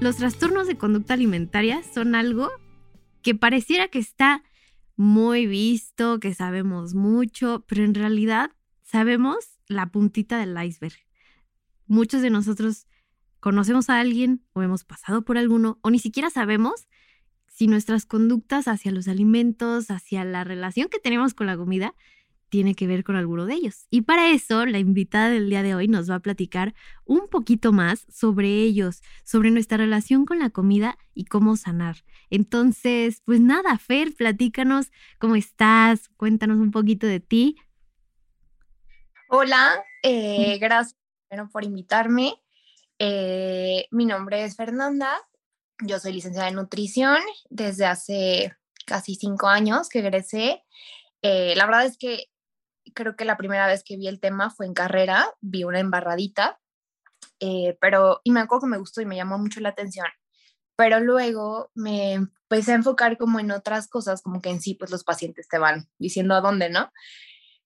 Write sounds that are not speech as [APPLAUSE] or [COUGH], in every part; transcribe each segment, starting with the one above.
Los trastornos de conducta alimentaria son algo que pareciera que está muy visto, que sabemos mucho, pero en realidad sabemos la puntita del iceberg. Muchos de nosotros conocemos a alguien o hemos pasado por alguno o ni siquiera sabemos si nuestras conductas hacia los alimentos, hacia la relación que tenemos con la comida, tiene que ver con alguno de ellos. Y para eso, la invitada del día de hoy nos va a platicar un poquito más sobre ellos, sobre nuestra relación con la comida y cómo sanar. Entonces, pues nada, Fer, platícanos cómo estás, cuéntanos un poquito de ti. Hola, eh, gracias por invitarme. Eh, mi nombre es Fernanda, yo soy licenciada en nutrición desde hace casi cinco años que egresé. Eh, la verdad es que creo que la primera vez que vi el tema fue en carrera, vi una embarradita, eh, pero, y me acuerdo que me gustó y me llamó mucho la atención, pero luego me empecé a enfocar como en otras cosas, como que en sí, pues los pacientes te van diciendo a dónde, ¿no?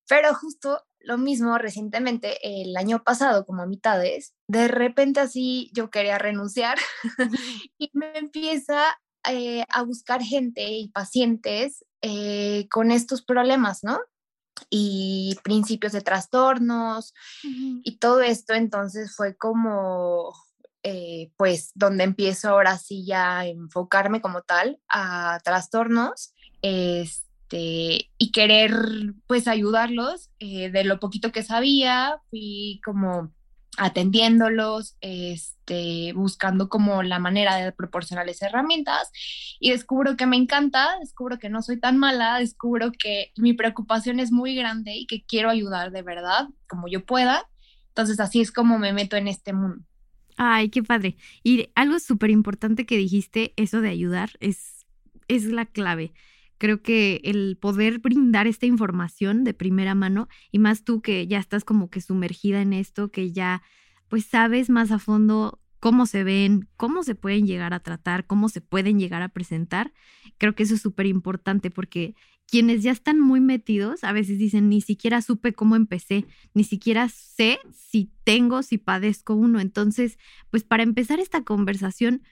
Pero justo lo mismo recientemente, el año pasado, como a mitades, de repente así yo quería renunciar [LAUGHS] y me empieza eh, a buscar gente y pacientes eh, con estos problemas, ¿no? Y principios de trastornos y todo esto, entonces fue como, eh, pues, donde empiezo ahora sí ya a enfocarme como tal a trastornos este, y querer, pues, ayudarlos eh, de lo poquito que sabía, fui como atendiéndolos, este, buscando como la manera de proporcionarles herramientas y descubro que me encanta, descubro que no soy tan mala, descubro que mi preocupación es muy grande y que quiero ayudar de verdad como yo pueda. Entonces así es como me meto en este mundo. Ay, qué padre. Y algo súper importante que dijiste, eso de ayudar, es, es la clave creo que el poder brindar esta información de primera mano y más tú que ya estás como que sumergida en esto, que ya pues sabes más a fondo cómo se ven, cómo se pueden llegar a tratar, cómo se pueden llegar a presentar, creo que eso es súper importante porque quienes ya están muy metidos a veces dicen, ni siquiera supe cómo empecé, ni siquiera sé si tengo, si padezco uno. Entonces, pues para empezar esta conversación,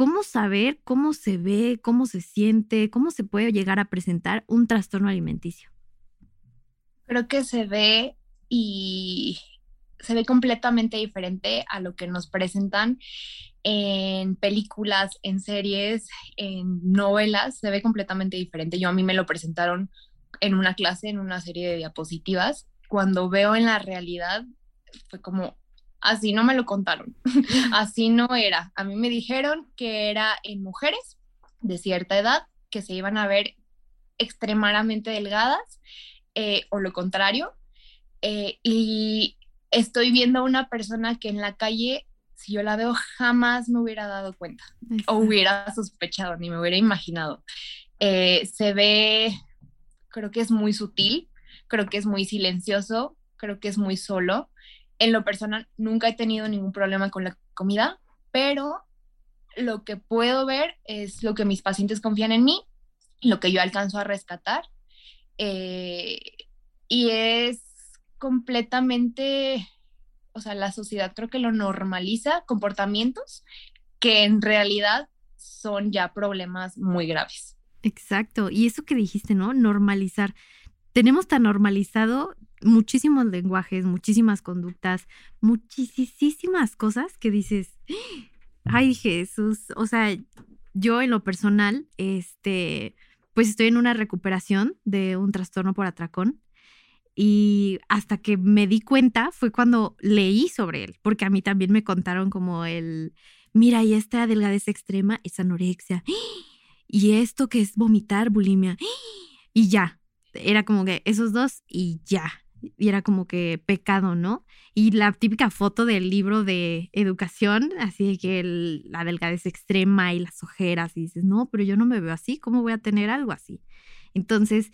¿Cómo saber cómo se ve, cómo se siente, cómo se puede llegar a presentar un trastorno alimenticio? Creo que se ve y se ve completamente diferente a lo que nos presentan en películas, en series, en novelas, se ve completamente diferente. Yo a mí me lo presentaron en una clase, en una serie de diapositivas. Cuando veo en la realidad, fue como, así no me lo contaron, [LAUGHS] así no era. A mí me dijeron que era en mujeres de cierta edad que se iban a ver extremadamente delgadas eh, o lo contrario. Eh, y estoy viendo a una persona que en la calle, si yo la veo, jamás me hubiera dado cuenta o hubiera sospechado, ni me hubiera imaginado. Eh, se ve, creo que es muy sutil, creo que es muy silencioso, creo que es muy solo en lo personal nunca he tenido ningún problema con la comida, pero lo que puedo ver es lo que mis pacientes confían en mí, lo que yo alcanzo a rescatar. Eh, y es completamente, o sea, la sociedad creo que lo normaliza, comportamientos que en realidad son ya problemas muy graves. Exacto. Y eso que dijiste, ¿no? Normalizar. Tenemos tan normalizado muchísimos lenguajes, muchísimas conductas, muchísimas cosas que dices, ay Jesús, o sea, yo en lo personal, este, pues estoy en una recuperación de un trastorno por atracón y hasta que me di cuenta fue cuando leí sobre él, porque a mí también me contaron como el, mira, y esta delgadez extrema es anorexia, y esto que es vomitar, bulimia, y ya, era como que esos dos y ya. Y era como que pecado, ¿no? Y la típica foto del libro de educación, así que la delgadez extrema y las ojeras, y dices, no, pero yo no me veo así, ¿cómo voy a tener algo así? Entonces,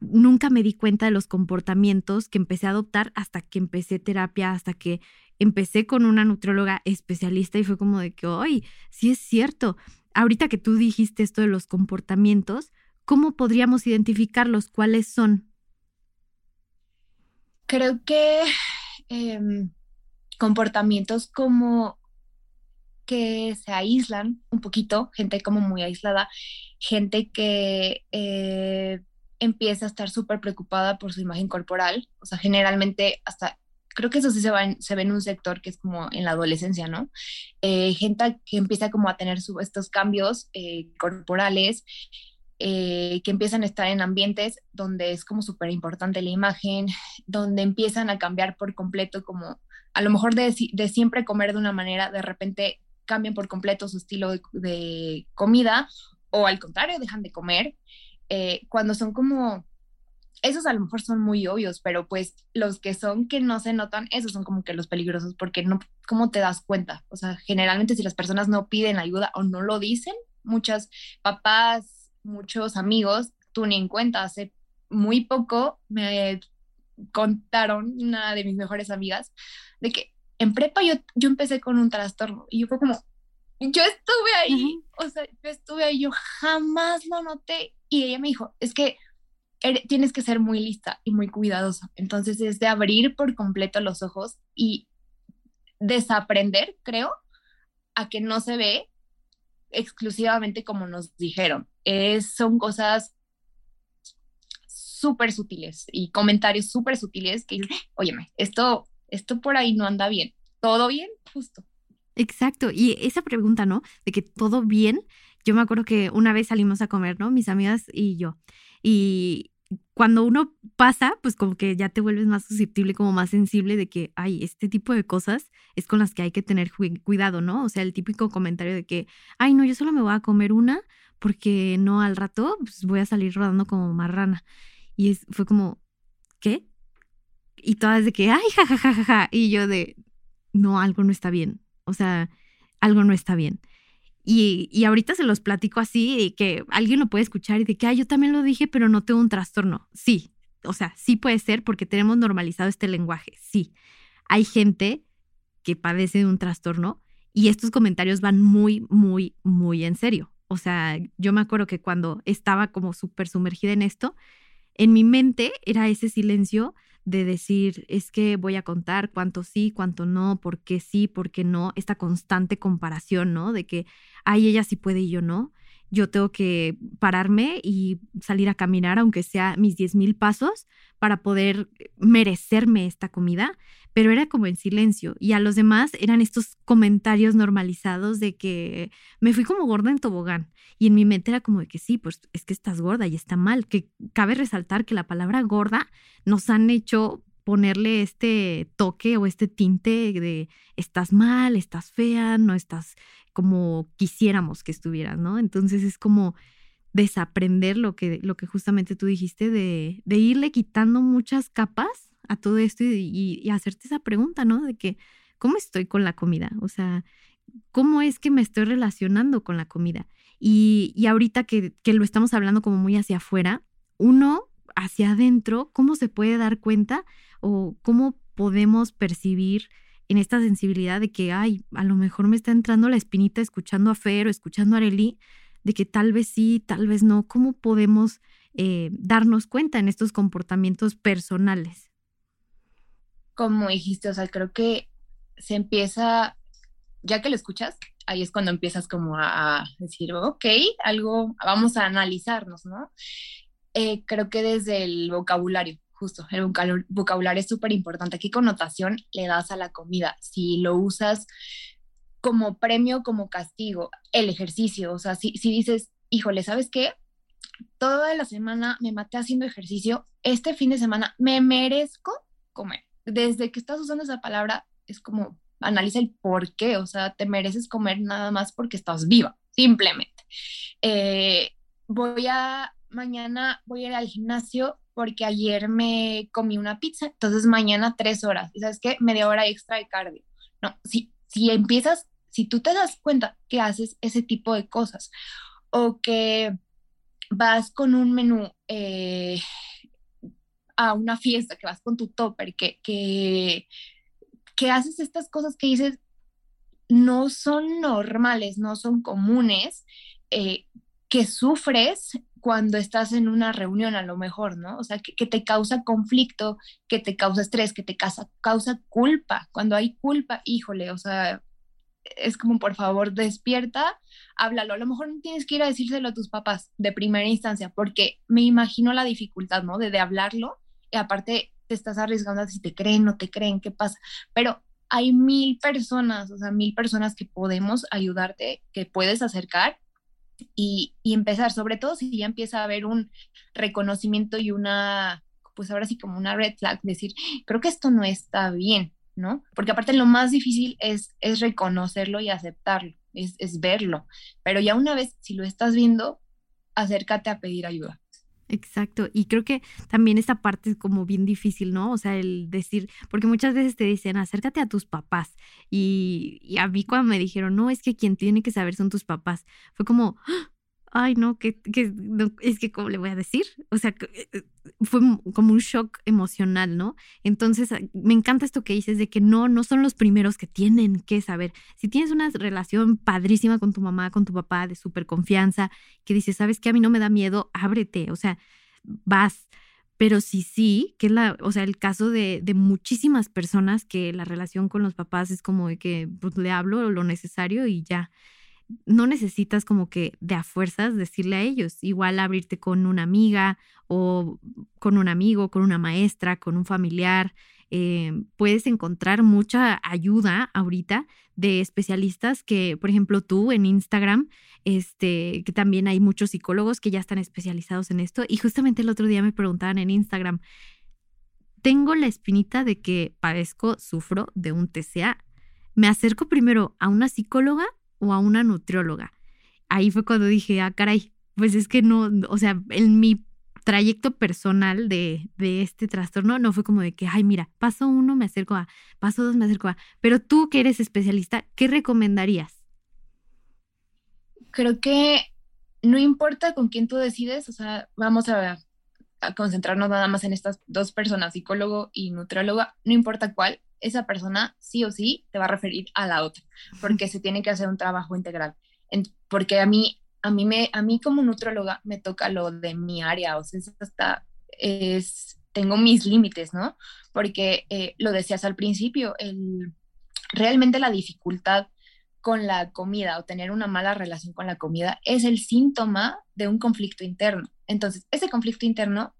nunca me di cuenta de los comportamientos que empecé a adoptar hasta que empecé terapia, hasta que empecé con una nutrióloga especialista y fue como de que, ¡ay, sí es cierto! Ahorita que tú dijiste esto de los comportamientos, ¿cómo podríamos identificarlos? ¿Cuáles son? Creo que em, comportamientos como que se aíslan un poquito, gente como muy aislada, gente que eh, empieza a estar súper preocupada por su imagen corporal, o sea, generalmente hasta, creo que eso sí se, va se ve en un sector que es como en la adolescencia, ¿no? Eh, gente que empieza como a tener estos cambios eh, corporales eh, que empiezan a estar en ambientes donde es como súper importante la imagen, donde empiezan a cambiar por completo, como a lo mejor de, siempre comer de una manera, de repente cambian por completo su estilo de, comida o al contrario, dejan de comer. Eh, cuando son como, esos a lo mejor son muy obvios, pero pues los que son que no se notan, esos son como que los peligrosos porque no, ¿cómo te das cuenta? O sea, generalmente si las personas no piden ayuda o no lo dicen, muchas papás muchos amigos, tú ni en cuenta, hace muy poco me contaron una de mis mejores amigas de que en prepa yo, yo empecé con un trastorno y yo fue como, yo estuve ahí, o sea, yo estuve ahí, yo jamás lo noté y ella me dijo, es que tienes que ser muy lista y muy cuidadosa, entonces es de abrir por completo los ojos y desaprender, creo, a que no se ve exclusivamente como nos dijeron. Es, son cosas súper sutiles y comentarios súper sutiles que dicen, óyeme, esto, esto por ahí no anda bien. ¿Todo bien? Justo. Exacto. Y esa pregunta, ¿no? De que todo bien. Yo me acuerdo que una vez salimos a comer, ¿no? Mis amigas y yo. Y, cuando uno pasa, pues como que ya te vuelves más susceptible, como más sensible de que, ay, este tipo de cosas es con las que hay que tener cuidado, ¿no? O sea, el típico comentario de que, ay, no, yo solo me voy a comer una porque no al rato pues voy a salir rodando como marrana. Y es, fue como, ¿qué? Y todas de que, ay, jajajaja, ja, y yo de, no, algo no está bien. O sea, algo no está bien. Y, ahorita se los platico así, y que alguien lo puede escuchar y de que, ah, yo también lo dije, pero no tengo un trastorno. Sí, o sea, sí puede ser porque tenemos normalizado este lenguaje. Sí, hay gente que padece de un trastorno y estos comentarios van muy, muy, muy en serio. O sea, yo me acuerdo que cuando estaba como súper sumergida en esto, en mi mente era ese silencio de decir, es que voy a contar cuánto sí, cuánto no, por qué sí, por qué no, esta constante comparación, ¿no? De que, ay, ella sí puede y yo no. Yo tengo que pararme y salir a caminar, aunque sea mis 10 mil pasos, para poder merecerme esta comida pero era como en silencio. Y a los demás eran estos comentarios normalizados de que me fui como gorda en tobogán. Y en mi mente era como de que sí, pues es que estás gorda y está mal. Que cabe resaltar que la palabra gorda nos han hecho ponerle este toque o este tinte de estás mal, estás fea, no estás como quisiéramos que estuvieras, ¿no? Entonces es como desaprender lo que, lo que justamente tú dijiste de, de irle quitando muchas capas a todo esto y, hacerte esa pregunta, ¿no? De que, ¿cómo estoy con la comida? O sea, ¿cómo es que me estoy relacionando con la comida? Y, y ahorita que, que lo estamos hablando como muy hacia afuera, uno hacia adentro, ¿cómo se puede dar cuenta o cómo podemos percibir en esta sensibilidad de que, ay, a lo mejor me está entrando la espinita escuchando a Fer o escuchando a Areli, de que tal vez sí, tal vez no, ¿cómo podemos eh, darnos cuenta en estos comportamientos personales? como dijiste, o sea, creo que se empieza, ya que lo escuchas, ahí es cuando empiezas como a, decir, ok, algo, vamos a analizarnos, ¿no? Eh, creo que desde el vocabulario, justo, el vocabulario es súper importante. ¿Qué connotación le das a la comida? Si lo usas como premio, como castigo, el ejercicio, o sea, si, si dices, híjole, ¿sabes qué? Toda la semana me maté haciendo ejercicio, este fin de semana me merezco comer desde que estás usando esa palabra, es como analiza el por qué, o sea, te mereces comer nada más porque estás viva, simplemente. Eh, voy a, mañana voy a ir al gimnasio porque ayer me comí una pizza, entonces mañana tres horas. ¿Y sabes qué? Media hora extra de cardio. No, si, si empiezas, si tú te das cuenta que haces ese tipo de cosas o que vas con un menú eh, a una fiesta, que vas con tu topper, que, que, que haces estas cosas que dices, no son normales, no son comunes, eh, que sufres cuando estás en una reunión a lo mejor, ¿no? O sea, que, te causa conflicto, que te causa estrés, que te causa, causa culpa. Cuando hay culpa, híjole, o sea, es como, por favor, despierta, háblalo. A lo mejor no tienes que ir a decírselo a tus papás de primera instancia, porque me imagino la dificultad, ¿no? De, de hablarlo y aparte te estás arriesgando a si te creen, no te creen, qué pasa. Pero hay mil personas, o sea, mil personas que podemos ayudarte, que puedes acercar y, y, empezar, sobre todo si ya empieza a haber un reconocimiento y una, pues ahora sí como una red flag, decir, creo que esto no está bien, ¿no? Porque aparte lo más difícil es, es reconocerlo y aceptarlo, es, es verlo, pero ya una vez, si lo estás viendo, acércate a pedir ayuda. Exacto, y creo que también esta parte es como bien difícil, ¿no? O sea, el decir, porque muchas veces te dicen, acércate a tus papás, y, y a mí cuando me dijeron, no, es que quien tiene que saber son tus papás, fue como, ¡Ah! ay, no, que, que no, es que, ¿cómo le voy a decir? O sea, eh, fue como un shock emocional, ¿no? Entonces, ah, me encanta esto que dices de que no, no son los primeros que tienen que saber. Si tienes una relación padrísima con tu mamá, con tu papá, de súper confianza, que dices, ¿sabes qué? A mí no me da miedo, ábrete, o sea, vas. Pero sí, sí, que es la, o sea, el caso de, de muchísimas personas que la relación con los papás es como de que pues, le hablo lo necesario y ya no necesitas como que de a fuerzas decirle a ellos, igual abrirte con una amiga o con un amigo, con una maestra, con un familiar. Eh, puedes encontrar mucha ayuda ahorita de especialistas que, por ejemplo, tú en Instagram, este, que también hay muchos psicólogos que ya están especializados en esto. Y justamente el otro día me preguntaban en Instagram, tengo la espinita de que padezco, sufro de un TCA. ¿Me acerco primero a una psicóloga o a una nutrióloga. Ahí fue cuando dije, ah, caray, pues es que no, o sea, en mi trayecto personal de, de, este trastorno no fue como de que, ay, mira, paso uno me acerco a, paso dos me acerco a, pero tú que eres especialista, ¿qué recomendarías? Creo que no importa con quién tú decides, o sea, vamos a, a concentrarnos nada más en estas dos personas, psicólogo y nutrióloga, no importa cuál, esa persona sí o sí te va a referir a la otra, porque se tiene que hacer un trabajo integral. porque a mí, a mí, me, a mí como nutróloga me toca lo de mi área, o sea, hasta es, tengo mis límites, ¿no? Porque eh, lo decías al principio, el, realmente la dificultad con la comida o tener una mala relación con la comida es el síntoma de un conflicto interno. Entonces, ese conflicto interno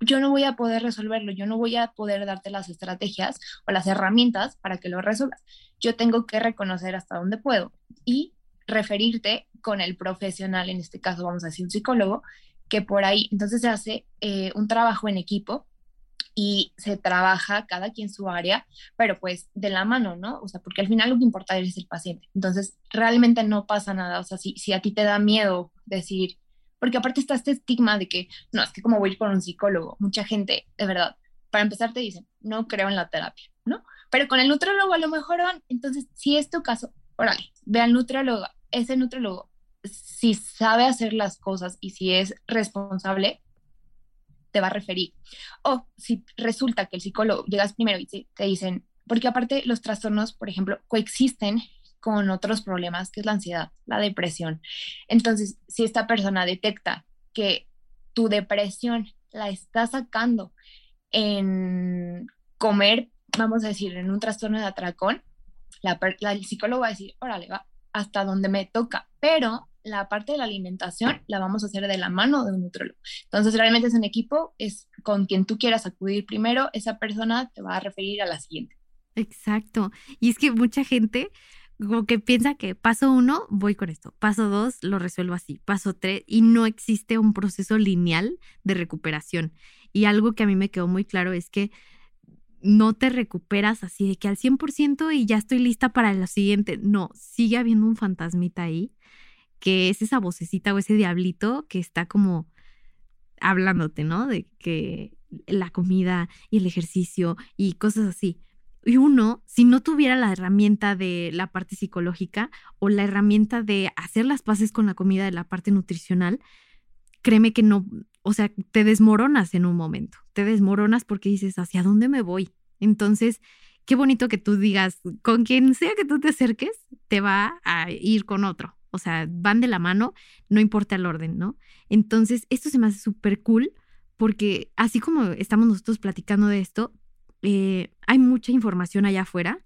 yo no voy a poder resolverlo, yo no voy a poder darte las estrategias o las herramientas para que lo resuelvas. Yo tengo que reconocer hasta dónde puedo y referirte con el profesional, en este caso vamos a decir un psicólogo, que por ahí entonces se hace eh, un trabajo en equipo y se trabaja cada quien su área, pero pues de la mano, ¿no? O sea, porque al final lo que importa es el paciente. Entonces, realmente no pasa nada. O sea, si, si a ti te da miedo decir, porque aparte está este estigma de que, no, es que como voy a ir con un psicólogo, mucha gente, de verdad, para empezar te dicen, no creo en la terapia, ¿no? Pero con el nutriólogo a lo mejor van, entonces, si es tu caso, órale, ve al nutriólogo, ese nutriólogo, si sabe hacer las cosas y si es responsable, te va a referir. O si resulta que el psicólogo llegas primero y te dicen, porque aparte los trastornos, por ejemplo, coexisten con otros problemas, que es la ansiedad, la depresión. Entonces, si esta persona detecta que tu depresión la está sacando en comer, vamos a decir, en un trastorno de atracón, el psicólogo va a decir, órale, va hasta donde me toca, pero la parte de la alimentación la vamos a hacer de la mano de un nutrólogo. Entonces, realmente es un equipo, es con quien tú quieras acudir primero, esa persona te va a referir a la siguiente. Exacto. Y es que mucha gente como que piensa que paso uno, voy con esto, paso dos, lo resuelvo así, paso tres, y no existe un proceso lineal de recuperación. Y algo que a mí me quedó muy claro es que no te recuperas así de que al 100% y ya estoy lista para lo siguiente. No, sigue habiendo un fantasmita ahí, que es esa vocecita o ese diablito que está como hablándote, ¿no? De que la comida y el ejercicio y cosas así. Y uno, si no tuviera la herramienta de la parte psicológica o la herramienta de hacer las paces con la comida de la parte nutricional, créeme que no, o sea, te desmoronas en un momento, te desmoronas porque dices, ¿hacia dónde me voy? Entonces, qué bonito que tú digas, con quien sea que tú te acerques, te va a ir con otro. O sea, van de la mano, no importa el orden, ¿no? Entonces, esto se me hace súper cool porque así como estamos nosotros platicando de esto, eh, hay mucha información allá afuera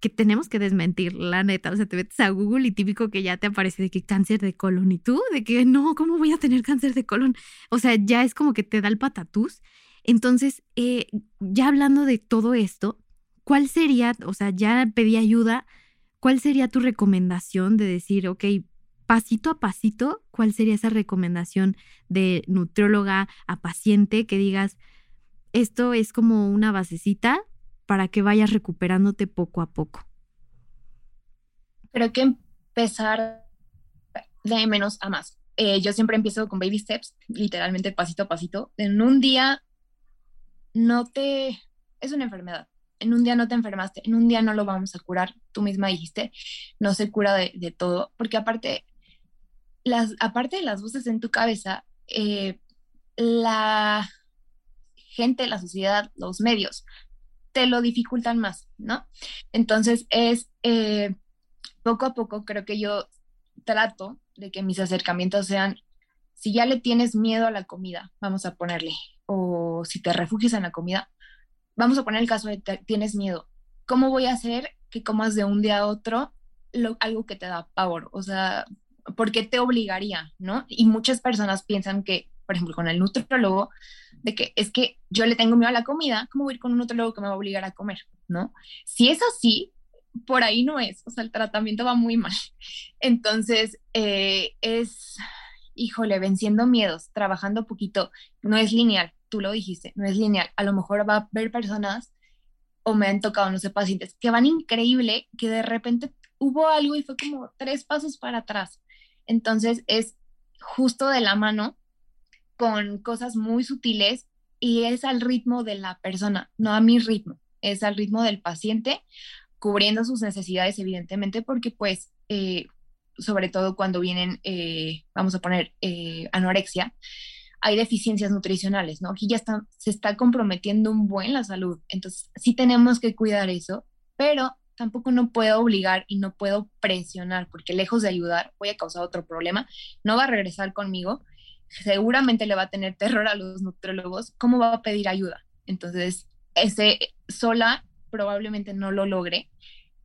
que tenemos que desmentir, la neta. O sea, te metes a Google y típico que ya te aparece de que cáncer de colon y tú, de que no, ¿cómo voy a tener cáncer de colon? O sea, ya es como que te da el patatús. Entonces, eh, ya hablando de todo esto, ¿cuál sería, o sea, ya pedí ayuda, ¿cuál sería tu recomendación de decir, ok, pasito a pasito, cuál sería esa recomendación de nutrióloga a paciente que digas, esto es como una basecita para que vayas recuperándote poco a poco? Creo que empezar de menos a más. Eh, yo siempre empiezo con baby steps, literalmente pasito a pasito. En un día no te... Es una enfermedad. En un día no te enfermaste, en un día no lo vamos a curar. Tú misma dijiste, no se cura de, todo, porque aparte, las, aparte de las voces en tu cabeza, eh, la gente, la sociedad, los medios, te lo dificultan más, ¿no? Entonces es eh, poco a poco, creo que yo trato de que mis acercamientos sean, si ya le tienes miedo a la comida, vamos a ponerle, o si te refugias en la comida, vamos a poner el caso de que tienes miedo. ¿Cómo voy a hacer que comas de un día a otro algo que te da pavor? O sea, ¿por qué te obligaría, no? Y muchas personas piensan que, por ejemplo, con el nutriólogo, de que es que yo le tengo miedo a la comida, ¿cómo voy a ir con un nutrólogo que me va a obligar a comer? ¿No? Si es así, por ahí no es, o sea, el tratamiento va muy mal. Entonces, eh, es, híjole, venciendo miedos, trabajando poquito, no es lineal, tú lo dijiste, no es lineal. A lo mejor va a haber personas, o me han tocado, no sé, pacientes, que van increíble, que de repente hubo algo y fue como tres pasos para atrás. Entonces, es justo de la mano con cosas muy sutiles y es al ritmo de la persona, no a mi ritmo, es al ritmo del paciente, cubriendo sus necesidades, evidentemente, porque pues, eh, sobre todo cuando vienen, eh, vamos a poner, eh, anorexia, hay deficiencias nutricionales, ¿no? Aquí ya se está comprometiendo un buen la salud, entonces sí tenemos que cuidar eso, pero tampoco no puedo obligar y no puedo presionar, porque lejos de ayudar, voy a causar otro problema, no va a regresar conmigo seguramente le va a tener terror a los nutrólogos, ¿cómo va a pedir ayuda? Entonces, ese sola probablemente no lo logre.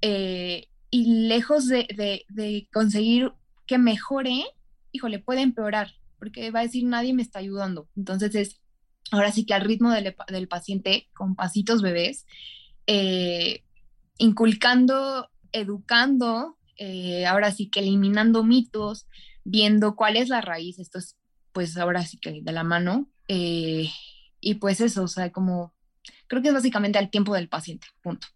Eh, y lejos de, conseguir que mejore, híjole, puede empeorar, porque va a decir nadie me está ayudando. Entonces es, ahora sí que al ritmo del, paciente, con pasitos bebés, eh, inculcando, educando, eh, ahora sí que eliminando mitos, viendo cuál es la raíz. Esto es pues ahora sí que de la mano. Eh, y pues eso, o sea, como creo que es básicamente al tiempo del paciente, punto.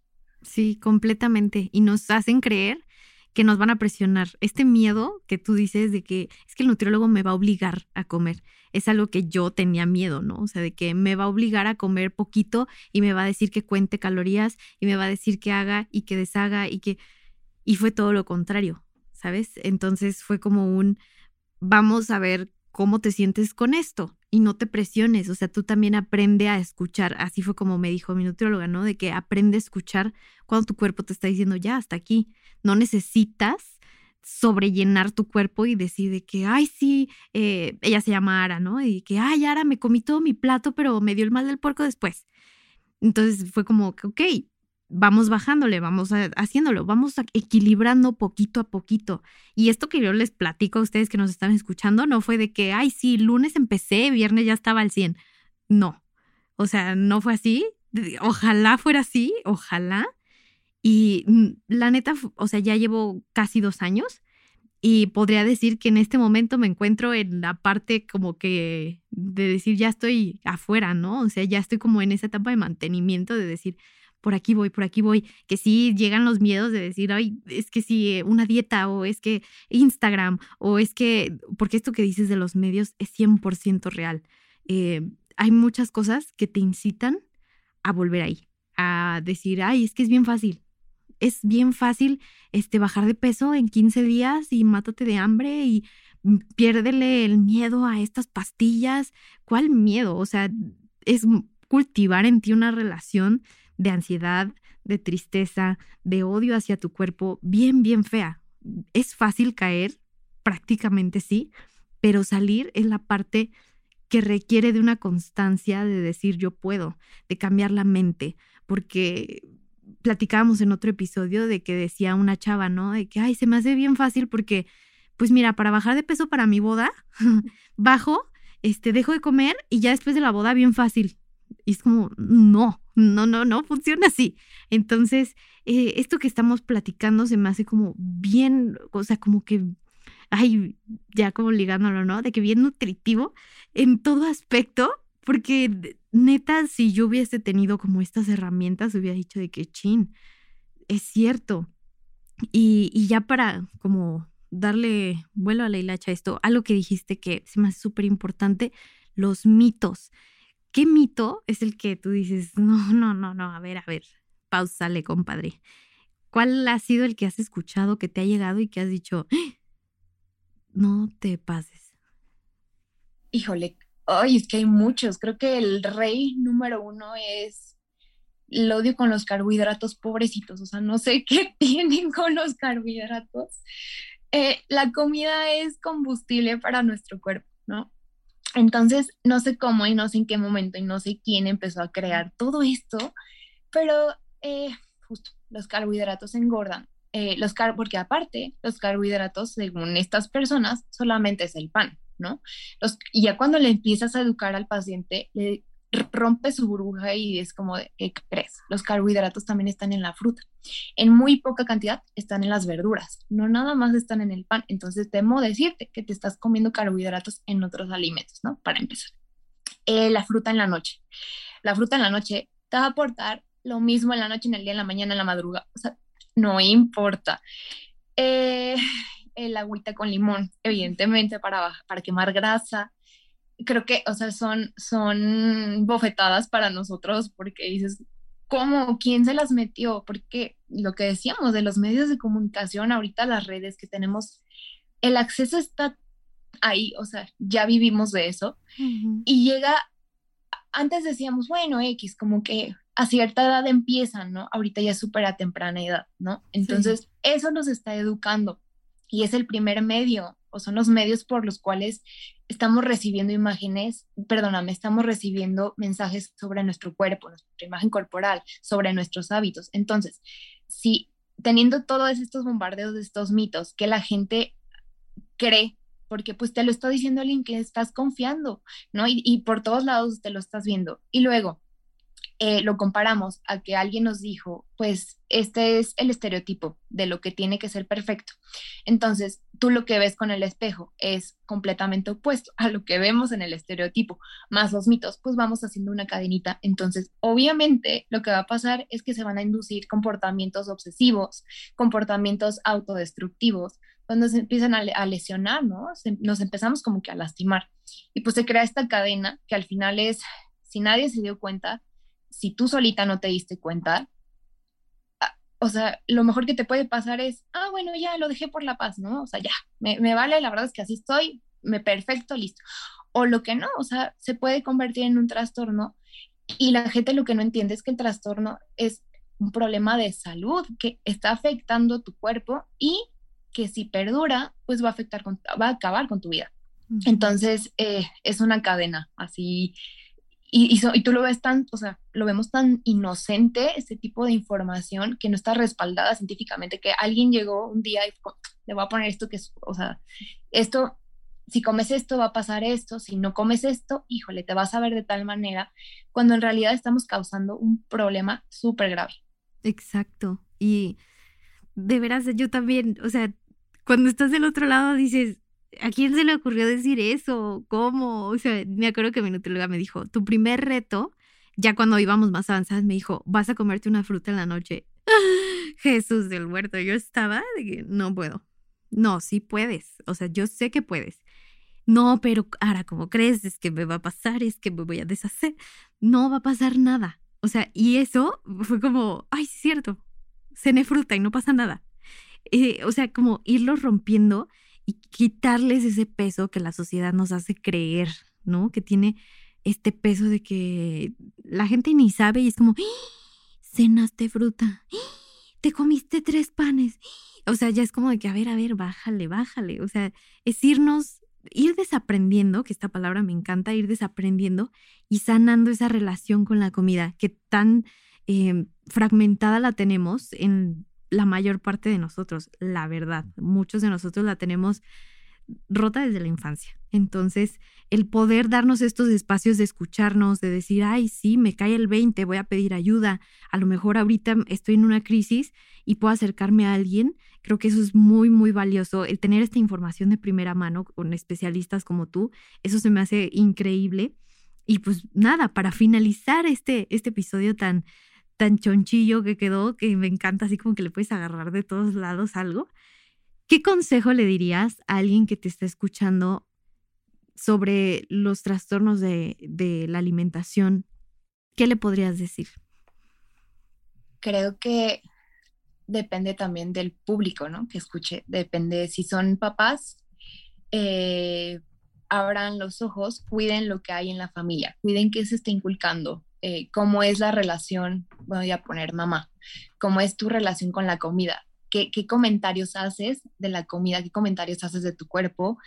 Sí, completamente. Y nos hacen creer que nos van a presionar. Este miedo que tú dices de que es que el nutriólogo me va a obligar a comer, es algo que yo tenía miedo, ¿no? O sea, de que me va a obligar a comer poquito y me va a decir que cuente calorías y me va a decir que haga y que deshaga y que... Y fue todo lo contrario, ¿sabes? Entonces fue como un, vamos a ver cómo te sientes con esto y no te presiones, o sea, tú también aprende a escuchar, así fue como me dijo mi nutrióloga, ¿no? De que aprende a escuchar cuando tu cuerpo te está diciendo, ya, hasta aquí, no necesitas sobrellenar tu cuerpo y decir de que, ay, sí, eh, ella se llama Ara, ¿no? Y que, ay, Ara, me comí todo mi plato, pero me dio el mal del puerco después. Entonces fue como que, ok, vamos bajándole, vamos haciéndolo, vamos equilibrando poquito a poquito. Y esto que yo les platico a ustedes que nos están escuchando no fue de que, ay, sí, lunes empecé, viernes ya estaba al 100. No, o sea, no fue así. Ojalá fuera así, ojalá. Y la neta, o sea, ya llevo casi dos años y podría decir que en este momento me encuentro en la parte como que de decir ya estoy afuera, ¿no? O sea, ya estoy como en esa etapa de mantenimiento de decir, por aquí voy, por aquí voy, que sí llegan los miedos de decir, ay, es que sí, una dieta o es que Instagram o es que, porque esto que dices de los medios es 100% real. eh, hay muchas cosas que te incitan a volver ahí, a decir, ay, es que es bien fácil. Es bien fácil este, bajar de peso en 15 días y mátate de hambre y piérdele el miedo a estas pastillas. ¿Cuál miedo? O sea, es cultivar en ti una relación de ansiedad, de tristeza, de odio hacia tu cuerpo, bien, bien fea. Es fácil caer, prácticamente sí, pero salir es la parte que requiere de una constancia de decir yo puedo, de cambiar la mente, porque platicábamos en otro episodio de que decía una chava, ¿no? De que, ay, se me hace bien fácil porque, pues mira, para bajar de peso para mi boda, [LAUGHS] bajo, este, dejo de comer y ya después de la boda bien fácil. Y es como, no, no, no, no funciona así. Entonces, eh, esto que estamos platicando se me hace como bien, o sea, como que, ay, ya como ligándolo, ¿no? De que bien nutritivo en todo aspecto, porque neta, si yo hubiese tenido como estas herramientas, hubiera dicho de que, chin, es cierto. Y, y ya para como darle vuelo a la hilacha a esto, algo que dijiste que se me hace súper importante, los mitos. ¿Qué mito es el que tú dices, [LAUGHS] no, no, no, no, a ver, a ver, pausale, compadre? ¿Cuál ha sido el que has escuchado, que te ha llegado y que has dicho, ¡Ah! no te pases? Híjole, ay, es que hay muchos. Creo que el rey número uno es el odio con los carbohidratos pobrecitos. O sea, no sé [LAUGHS] qué tienen con los carbohidratos. Eh, la comida es combustible para nuestro cuerpo, ¿no? Entonces, no sé cómo y no sé en qué momento y no sé quién empezó a crear todo esto, pero eh, justo los carbohidratos engordan. Eh, los car porque aparte, los carbohidratos, según estas personas, solamente es el pan, ¿no? Y ya cuando le empiezas a educar al paciente, le rompe su burbuja y es como, de, ¿qué? Los carbohidratos también están en la fruta. En muy poca cantidad están en las verduras, no nada más están en el pan. Entonces temo decirte que te estás comiendo carbohidratos en otros alimentos, ¿no? Para empezar. Eh, la fruta en la noche. La fruta en la noche te va a aportar lo mismo en la noche, en el día, en la mañana, en la madrugada. O sea, no importa. Eh, el agüita con limón, evidentemente, para, para quemar grasa creo que, o sea, son, son bofetadas para nosotros porque dices, ¿cómo? ¿Quién se las metió? Porque lo que decíamos de los medios de comunicación, ahorita las redes que tenemos, el acceso está ahí, o sea, ya vivimos de eso. Y llega, antes decíamos, bueno, X, como que a cierta edad empiezan, ¿no? Ahorita ya es súper a temprana edad, ¿no? Entonces, eso nos está educando y es el primer medio o son los medios por los cuales estamos recibiendo imágenes, perdóname, estamos recibiendo mensajes sobre nuestro cuerpo, nuestra imagen corporal, sobre nuestros hábitos. Entonces, si teniendo todos estos bombardeos de estos mitos que la gente cree, porque pues te lo está diciendo alguien que estás confiando, ¿no? Y, y por todos lados te lo estás viendo. Y luego, eh, lo comparamos a que alguien nos dijo, pues este es el estereotipo de lo que tiene que ser perfecto. Entonces, tú lo que ves con el espejo es completamente opuesto a lo que vemos en el estereotipo, más los mitos, pues vamos haciendo una cadenita. Entonces, obviamente, lo que va a pasar es que se van a inducir comportamientos obsesivos, comportamientos autodestructivos, cuando se empiezan a, lesionar, ¿no? nos empezamos como que a lastimar. Y pues se crea esta cadena que al final es, si nadie se dio cuenta, si tú solita no te diste cuenta, ah, o sea, lo mejor que te puede pasar es, ah, bueno, ya lo dejé por la paz, ¿no? O sea, ya, me, me vale, la verdad es que así estoy, me perfecto, listo. O lo que no, o sea, se puede convertir en un trastorno y la gente lo que no entiende es que el trastorno es un problema de salud que está afectando tu cuerpo y que si perdura, pues va a afectar, va a acabar con tu vida. Entonces, eh, es una cadena así y, tú lo ves tan, o sea, lo vemos tan inocente, este tipo de información que no está respaldada científicamente, que alguien llegó un día y le voy a poner esto que es, o sea, esto, si comes esto va a pasar esto, si no comes esto, híjole, te vas a ver de tal manera, cuando en realidad estamos causando un problema súper grave. Exacto. Y de veras, yo también, o sea, cuando estás del otro lado dices, ¿A quién se le ocurrió decir eso? ¿Cómo? O sea, me acuerdo que mi nutrióloga me dijo, tu primer reto, ya cuando íbamos más avanzadas, me dijo, vas a comerte una fruta en la noche. [LAUGHS] Jesús del huerto, yo estaba de que no puedo. No, sí puedes. O sea, yo sé que puedes. no, pero ahora, ¿cómo crees? Es que me va a pasar, es que me voy a deshacer. No va a pasar nada. O sea, y eso fue como, ay, es cierto, cené fruta y no pasa nada. Eh, o sea, como irlos rompiendo y quitarles ese peso que la sociedad nos hace creer, ¿no? Que tiene este peso de que la gente ni sabe y es como, cenaste fruta, te comiste tres panes. O sea, ya es como de que, a ver, a ver, bájale, bájale. O sea, es irnos, ir desaprendiendo, que esta palabra me encanta, ir desaprendiendo y sanando esa relación con la comida que tan em, fragmentada la tenemos en la mayor parte de nosotros, la verdad. Muchos de nosotros la tenemos rota desde la infancia. Entonces, el poder darnos estos espacios de escucharnos, de decir, ay, sí, me cae el 20, voy a pedir ayuda, a lo mejor ahorita estoy en una crisis y puedo acercarme a alguien, creo que eso es muy, muy valioso. El tener esta información de primera mano con especialistas como tú, eso se me hace increíble. Y pues nada, para finalizar este, este episodio tan, tan chonchillo que quedó, que me encanta, así como que le puedes agarrar de todos lados algo. ¿Qué consejo le dirías a alguien que te está escuchando sobre los trastornos de, la alimentación? ¿Qué le podrías decir? Creo que depende también del público, ¿no? Que escuche, depende si son papás, eh, abran los ojos, cuiden lo que hay en la familia, cuiden qué se está inculcando, eh, cómo es la relación, voy a poner mamá, cómo es tu relación con la comida, qué, comentarios haces de la comida, qué comentarios haces de tu cuerpo,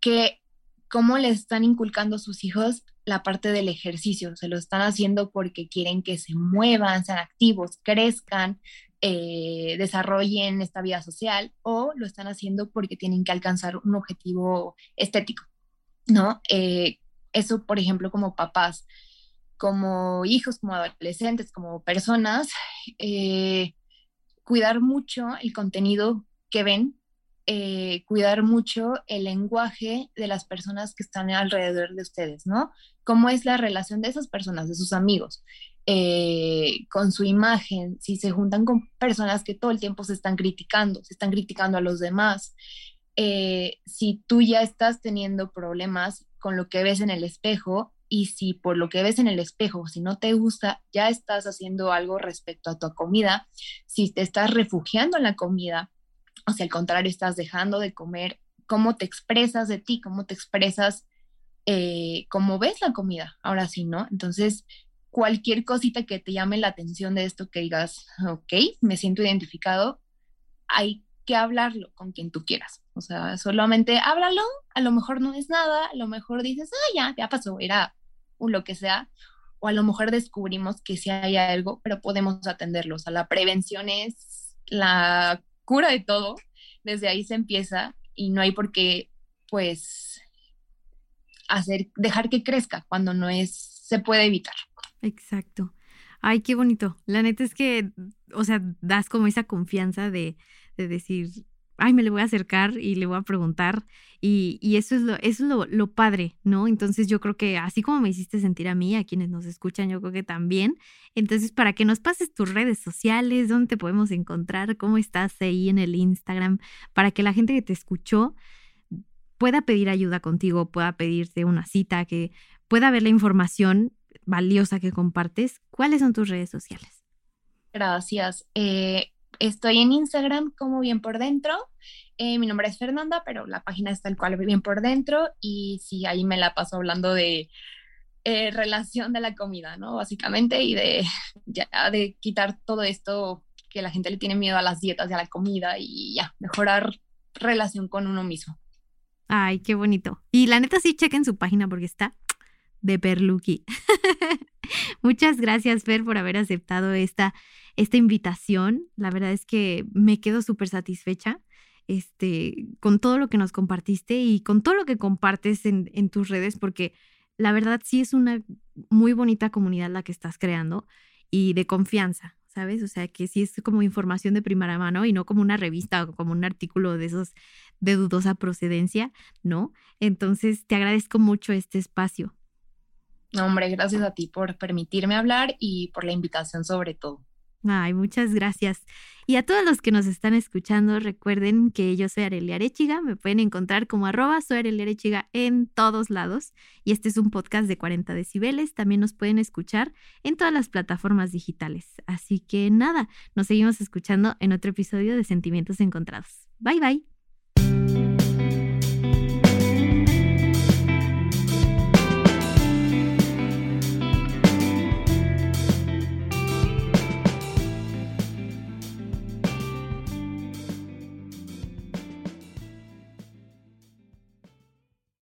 qué, cómo le están inculcando a sus hijos la parte del ejercicio, se lo están haciendo porque quieren que se muevan, sean activos, crezcan, eh, desarrollen esta vida social o lo están haciendo porque tienen que alcanzar un objetivo estético, ¿no? Eh, eso, por ejemplo, como papás, como hijos, como adolescentes, como personas, eh, cuidar mucho el contenido que ven, eh, cuidar mucho el lenguaje de las personas que están alrededor de ustedes, ¿no? ¿Cómo es la relación de esas personas, de sus amigos, eh, con su imagen? Si se juntan con personas que todo el tiempo se están criticando, se están criticando a los demás. Si tú ya estás teniendo problemas con lo que ves en el espejo, y si por lo que ves en el espejo, si no te gusta, ya estás haciendo algo respecto a tu comida, si te estás refugiando en la comida, o si al contrario estás dejando de comer, cómo te expresas de ti, cómo te expresas, eh, cómo ves la comida, ahora sí, ¿no? Entonces, cualquier cosita que te llame la atención de esto, que digas, ok, me siento identificado, hay que hablarlo con quien tú quieras. O sea, solamente háblalo, a lo mejor no es nada, a lo mejor dices, ah, ya, ya pasó, era o lo que sea, o a lo mejor descubrimos que sí hay algo, pero podemos atenderlo. O sea, la prevención es la cura de todo, desde ahí se empieza y no hay por qué, pues, hacer, dejar que crezca cuando no es, se puede evitar. Exacto. Ay, qué bonito. La neta es que, o sea, das como esa confianza de, de decir, ay, me le voy a acercar y le voy a preguntar. Y, y eso es, lo, es lo, lo, padre, ¿no? Entonces yo creo que así como me hiciste sentir a mí, a quienes nos escuchan, yo creo que también. Entonces, para que nos pases tus redes sociales, dónde te podemos encontrar, cómo estás ahí en el Instagram, para que la gente que te escuchó pueda pedir ayuda contigo, pueda pedirte una cita, que pueda ver la información valiosa que compartes. ¿Cuáles son tus redes sociales? Gracias. Eh, Estoy en Instagram como Bien por Dentro. Eh, mi nombre es Fernanda, pero la página está el cual Bien por Dentro. Y sí, ahí me la paso hablando de eh, relación de la comida, ¿no? Básicamente, y de, ya, de quitar todo esto que la gente le tiene miedo a las dietas y a la comida y ya, mejorar relación con uno mismo. Ay, qué bonito. Y la neta sí, chequen su página porque está de Perluki. [LAUGHS] Muchas gracias, Fer, por haber aceptado esta, esta invitación. La verdad es que me quedo súper satisfecha este, con todo lo que nos compartiste y con todo lo que compartes en, en tus redes, porque la verdad sí es una muy bonita comunidad la que estás creando y de confianza, ¿sabes? O sea, que sí es como información de primera mano y no como una revista o como un artículo de esos de dudosa procedencia, ¿no? Entonces, te agradezco mucho este espacio. No, hombre, gracias a ti por permitirme hablar y por la invitación sobre todo. Ay, muchas gracias. Y a todos los que nos están escuchando, recuerden que yo soy Arelia Arechiga. Me pueden encontrar como arroba soy Arelia Arechiga en todos lados. Y este es un podcast de 40 decibeles. También nos pueden escuchar en todas las plataformas digitales. Así que nada, nos seguimos escuchando en otro episodio de Sentimientos Encontrados. Bye bye.